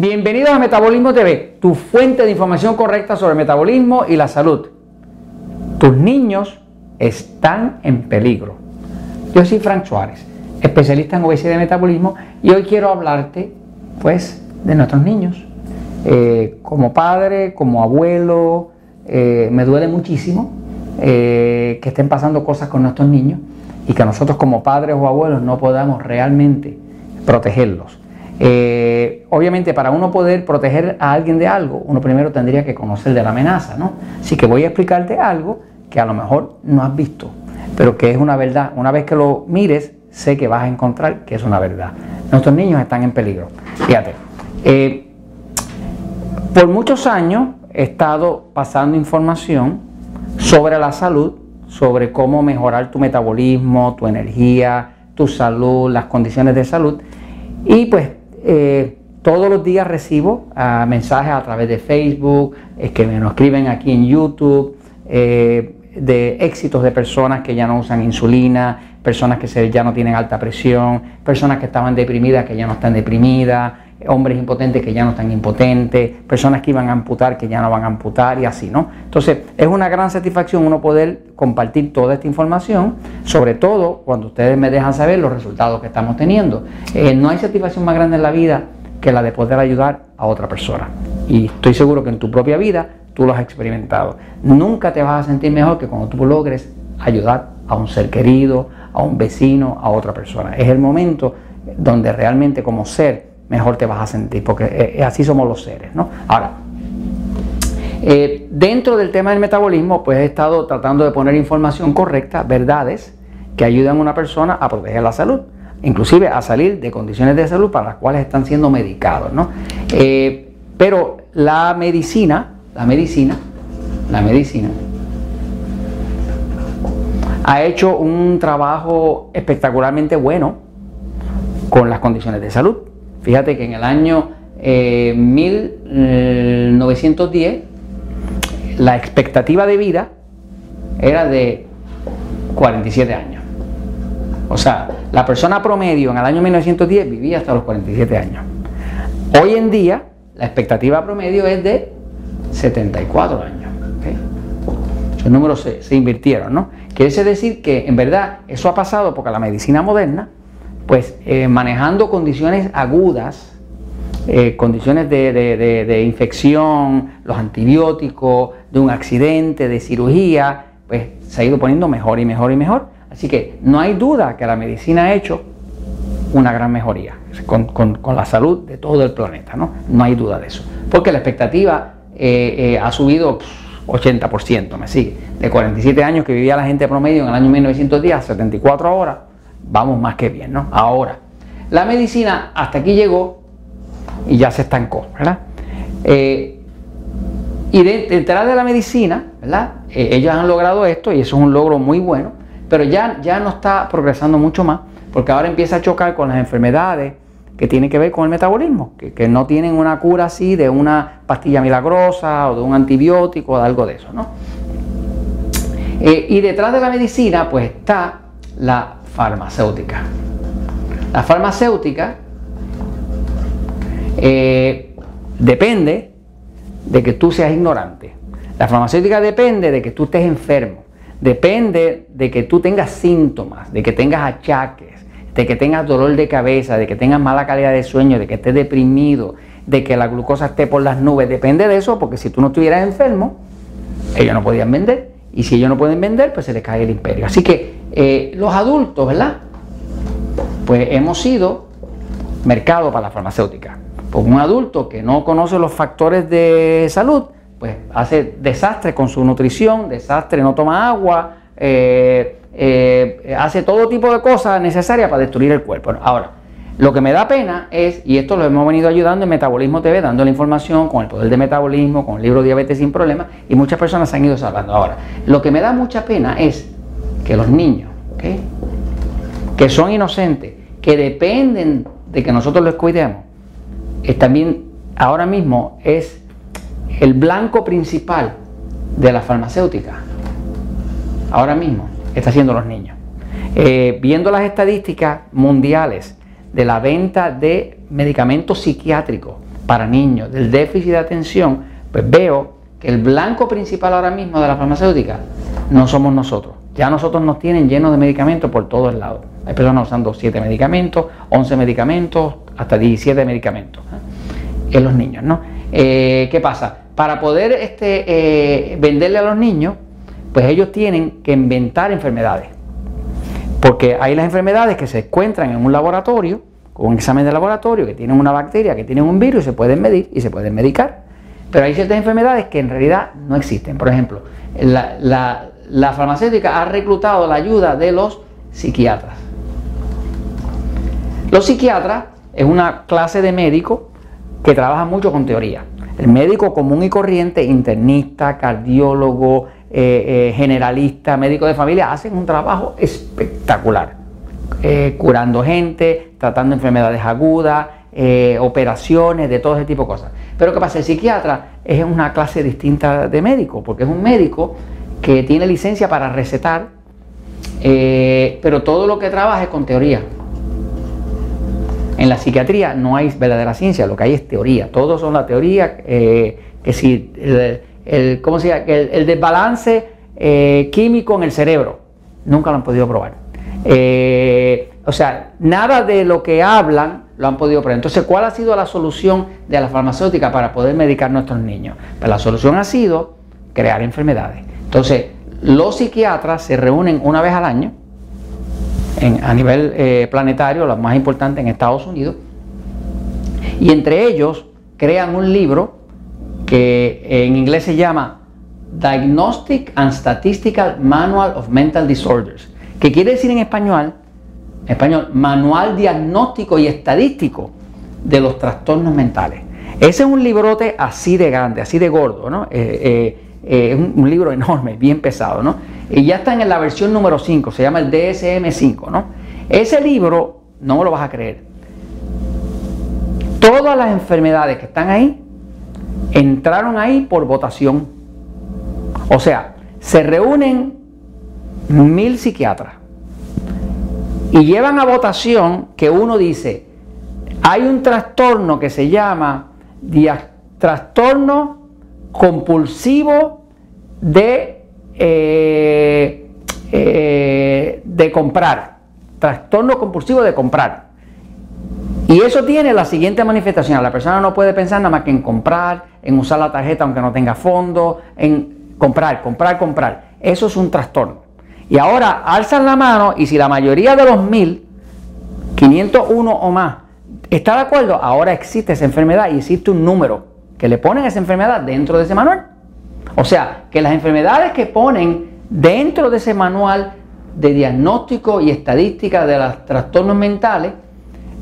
Bienvenidos a Metabolismo TV, tu fuente de información correcta sobre metabolismo y la salud. Tus niños están en peligro. Yo soy Frank Suárez, especialista en obesidad y metabolismo, y hoy quiero hablarte, pues, de nuestros niños. Eh, como padre, como abuelo, eh, me duele muchísimo eh, que estén pasando cosas con nuestros niños y que nosotros como padres o abuelos no podamos realmente protegerlos. Obviamente para uno poder proteger a alguien de algo, uno primero tendría que conocer de la amenaza, ¿no? Así que voy a explicarte algo que a lo mejor no has visto, pero que es una verdad. Una vez que lo mires, sé que vas a encontrar que es una verdad. Nuestros niños están en peligro. Fíjate, eh, por muchos años he estado pasando información sobre la salud, sobre cómo mejorar tu metabolismo, tu energía, tu salud, las condiciones de salud. Y pues eh, todos los días recibo ah, mensajes a través de Facebook, es que me lo escriben aquí en YouTube. Eh, de éxitos de personas que ya no usan insulina, personas que ya no tienen alta presión, personas que estaban deprimidas que ya no están deprimidas, hombres impotentes que ya no están impotentes, personas que iban a amputar que ya no van a amputar y así, ¿no? Entonces, es una gran satisfacción uno poder compartir toda esta información, sobre todo cuando ustedes me dejan saber los resultados que estamos teniendo. Eh, no hay satisfacción más grande en la vida que la de poder ayudar a otra persona. Y estoy seguro que en tu propia vida tú lo has experimentado. Nunca te vas a sentir mejor que cuando tú logres ayudar a un ser querido, a un vecino, a otra persona. Es el momento donde realmente como ser mejor te vas a sentir, porque eh, eh, así somos los seres. ¿no? Ahora, eh, dentro del tema del metabolismo, pues he estado tratando de poner información correcta, verdades, que ayudan a una persona a proteger la salud, inclusive a salir de condiciones de salud para las cuales están siendo medicados. ¿no? pero la medicina la medicina, la medicina, ha hecho un trabajo espectacularmente bueno con las condiciones de salud. Fíjate que en el año 1910 eh, la expectativa de vida era de 47 años. O sea, la persona promedio en el año 1910 vivía hasta los 47 años. Hoy en día la expectativa promedio es de 74 años. Esos números se, invirtieron, ¿no? Quiere decir que en verdad eso ha pasado porque la medicina moderna, pues eh, manejando condiciones agudas, eh, condiciones de, infección, los antibióticos, de un accidente, de cirugía, pues se ha ido poniendo mejor y mejor y mejor. Así que no hay duda que la medicina ha hecho una gran mejoría con, la salud de todo el planeta, ¿no? No hay duda de eso. Porque la expectativa eh, ha subido 80%, me sigue. De 47 años que vivía la gente promedio en el año 1910 a 74 ahora, vamos más que bien, ¿no? Ahora, la medicina hasta aquí llegó y ya se estancó, ¿verdad? Eh, y detrás de la medicina, ¿verdad? ellos han logrado esto y eso es un logro muy bueno, pero ya, ya no está progresando mucho más, porque ahora empieza a chocar con las enfermedades, que tiene que ver con el metabolismo, que, no tienen una cura así de una pastilla milagrosa o de un antibiótico o de algo de eso. ¿no? Eh, y detrás de la medicina pues está la farmacéutica. La farmacéutica eh, depende de que tú seas ignorante. La farmacéutica depende de que tú estés enfermo. Depende de que tú tengas síntomas, de que tengas achaques de que tengas dolor de cabeza, de que tengas mala calidad de sueño, de que estés deprimido, de que la glucosa esté por las nubes, depende de eso, porque si tú no estuvieras enfermo, ellos no podían vender. Y si ellos no pueden vender, pues se les cae el imperio. Así que eh, los adultos, ¿verdad? Pues hemos sido mercado para la farmacéutica. Porque un adulto que no conoce los factores de salud, pues hace desastre con su nutrición, desastre, no toma agua, eh, eh, hace todo tipo de cosas necesarias para destruir el cuerpo. Ahora, lo que me da pena es, y esto lo hemos venido ayudando en Metabolismo TV, dando la información con el poder de metabolismo, con el libro Diabetes sin Problemas, y muchas personas se han ido salvando. Ahora, lo que me da mucha pena es que los niños, que son inocentes, que dependen de que nosotros los cuidemos, también ahora mismo es el blanco principal de la farmacéutica. Ahora mismo está haciendo los niños. Eh, viendo las estadísticas mundiales de la venta de medicamentos psiquiátricos para niños del déficit de atención, pues veo que el blanco principal ahora mismo de la farmacéutica no somos nosotros. Ya nosotros nos tienen llenos de medicamentos por todos lados. Hay personas usando 7 medicamentos, 11 medicamentos, hasta 17 medicamentos. ¿eh? En los niños, ¿no? Eh, ¿Qué pasa? Para poder este, eh, venderle a los niños, pues ellos tienen que inventar enfermedades. Porque hay las enfermedades que se encuentran en un laboratorio, con un examen de laboratorio, que tienen una bacteria, que tienen un virus, se pueden medir y se pueden medicar. Pero hay ciertas enfermedades que en realidad no existen. Por ejemplo, la, farmacéutica ha reclutado la ayuda de los psiquiatras. Los psiquiatras es una clase de médicos que trabaja mucho con teoría. El médico común y corriente, internista, cardiólogo, eh, eh, generalista, médico de familia, hacen un trabajo espectacular, eh, curando gente, tratando enfermedades agudas, operaciones, de todo ese tipo de cosas. Pero ¿qué pasa? El psiquiatra es una clase distinta de médico, porque es un médico que tiene licencia para recetar, pero todo lo que trabaja es con teoría. En la psiquiatría no hay verdadera ciencia, lo que hay es teoría. Todos son la teoría, que si el, ¿cómo se el, desbalance eh, químico en el cerebro. Nunca lo han podido probar. Eh, o sea, nada de lo que hablan lo han podido probar. Entonces, ¿cuál ha sido la solución de la farmacéutica para poder medicar a nuestros niños? Pues la solución ha sido crear enfermedades. Entonces, los psiquiatras se reúnen una vez al año a nivel eh, planetario, los más importantes en Estados Unidos, y entre ellos crean un libro que en inglés se llama Diagnostic and Statistical Manual of Mental Disorders, que quiere decir en español, español, manual diagnóstico y estadístico de los trastornos mentales. Ese es un librote así de grande, así de gordo, ¿no? Eh, eh, eh, es un, libro enorme, bien pesado, ¿no? Y ya está en la versión número 5, se llama el DSM-5, ¿no? Ese libro, no me lo vas a creer, todas las enfermedades que están ahí entraron ahí por votación. O sea, se reúnen mil psiquiatras y llevan a votación que uno dice, hay un trastorno que se llama trastorno compulsivo de, eh, eh, de comprar. Trastorno compulsivo de comprar. Y eso tiene la siguiente manifestación. La persona no puede pensar nada más que en comprar, en usar la tarjeta aunque no tenga fondo, en comprar, comprar, comprar. Eso es un trastorno. Y ahora alzan la mano y si la mayoría de los mil, 501 o más, está de acuerdo, ahora existe esa enfermedad y existe un número que le ponen esa enfermedad dentro de ese manual. O sea, que las enfermedades que ponen dentro de ese manual de diagnóstico y estadística de los trastornos mentales,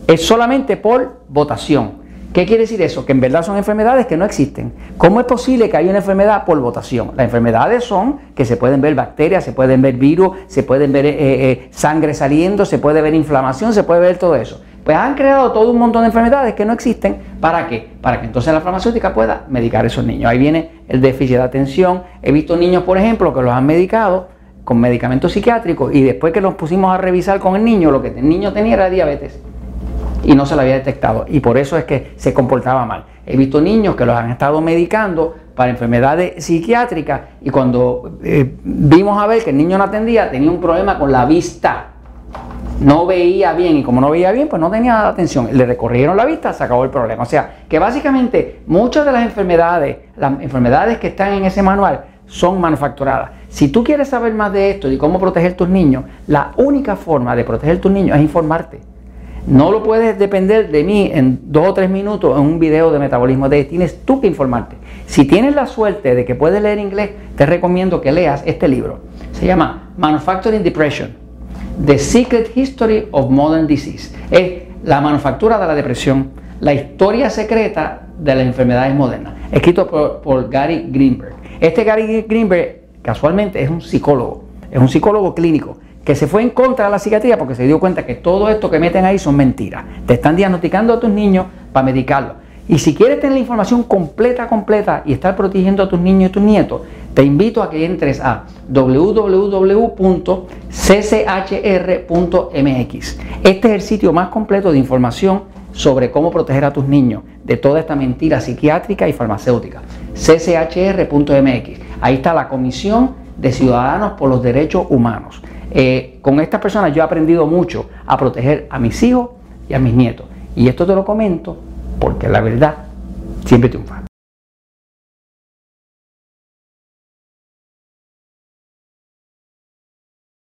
es solamente por votación. ¿Qué quiere decir eso? Que en verdad son enfermedades que no existen. ¿Cómo es posible que haya una enfermedad por votación? Las enfermedades son que se pueden ver bacterias, se pueden ver virus, se pueden ver eh, eh, sangre saliendo, se puede ver inflamación, se puede ver todo eso. Pues han creado todo un montón de enfermedades que no existen. ¿Para qué? Para que entonces la farmacéutica pueda medicar a esos niños. Ahí viene el déficit de atención. He visto niños, por ejemplo, que los han medicado con medicamentos psiquiátricos y después que los pusimos a revisar con el niño, lo que el niño tenía era diabetes y no se lo había detectado. Y por eso es que se comportaba mal. He visto niños que los han estado medicando para enfermedades psiquiátricas y cuando eh, vimos a ver que el niño no atendía, tenía un problema con la vista. No veía bien y como no veía bien, pues no tenía atención. Le recorrieron la vista, se acabó el problema. O sea, que básicamente muchas de las enfermedades, las enfermedades que están en ese manual, son manufacturadas. Si tú quieres saber más de esto y cómo proteger tus niños, la única forma de proteger tus niños es informarte. No lo puedes depender de mí en dos o tres minutos en un video de metabolismo de tienes tú que informarte. Si tienes la suerte de que puedes leer inglés, te recomiendo que leas este libro. Se llama Manufacturing Depression: The Secret History of Modern Disease. Es la manufactura de la depresión, la historia secreta de las enfermedades modernas. Escrito por, Gary Greenberg. Este Gary Greenberg casualmente es un psicólogo, es un psicólogo clínico que se fue en contra de la psiquiatría porque se dio cuenta que todo esto que meten ahí son mentiras. Te están diagnosticando a tus niños para medicarlos. Y si quieres tener la información completa, completa y estar protegiendo a tus niños y tus nietos, te invito a que entres a www.cchr.mx. Este es el sitio más completo de información sobre cómo proteger a tus niños de toda esta mentira psiquiátrica y farmacéutica. cchr.mx. Ahí está la Comisión de Ciudadanos por los Derechos Humanos. Eh, con estas personas yo he aprendido mucho a proteger a mis hijos y a mis nietos. Y esto te lo comento porque la verdad siempre triunfa.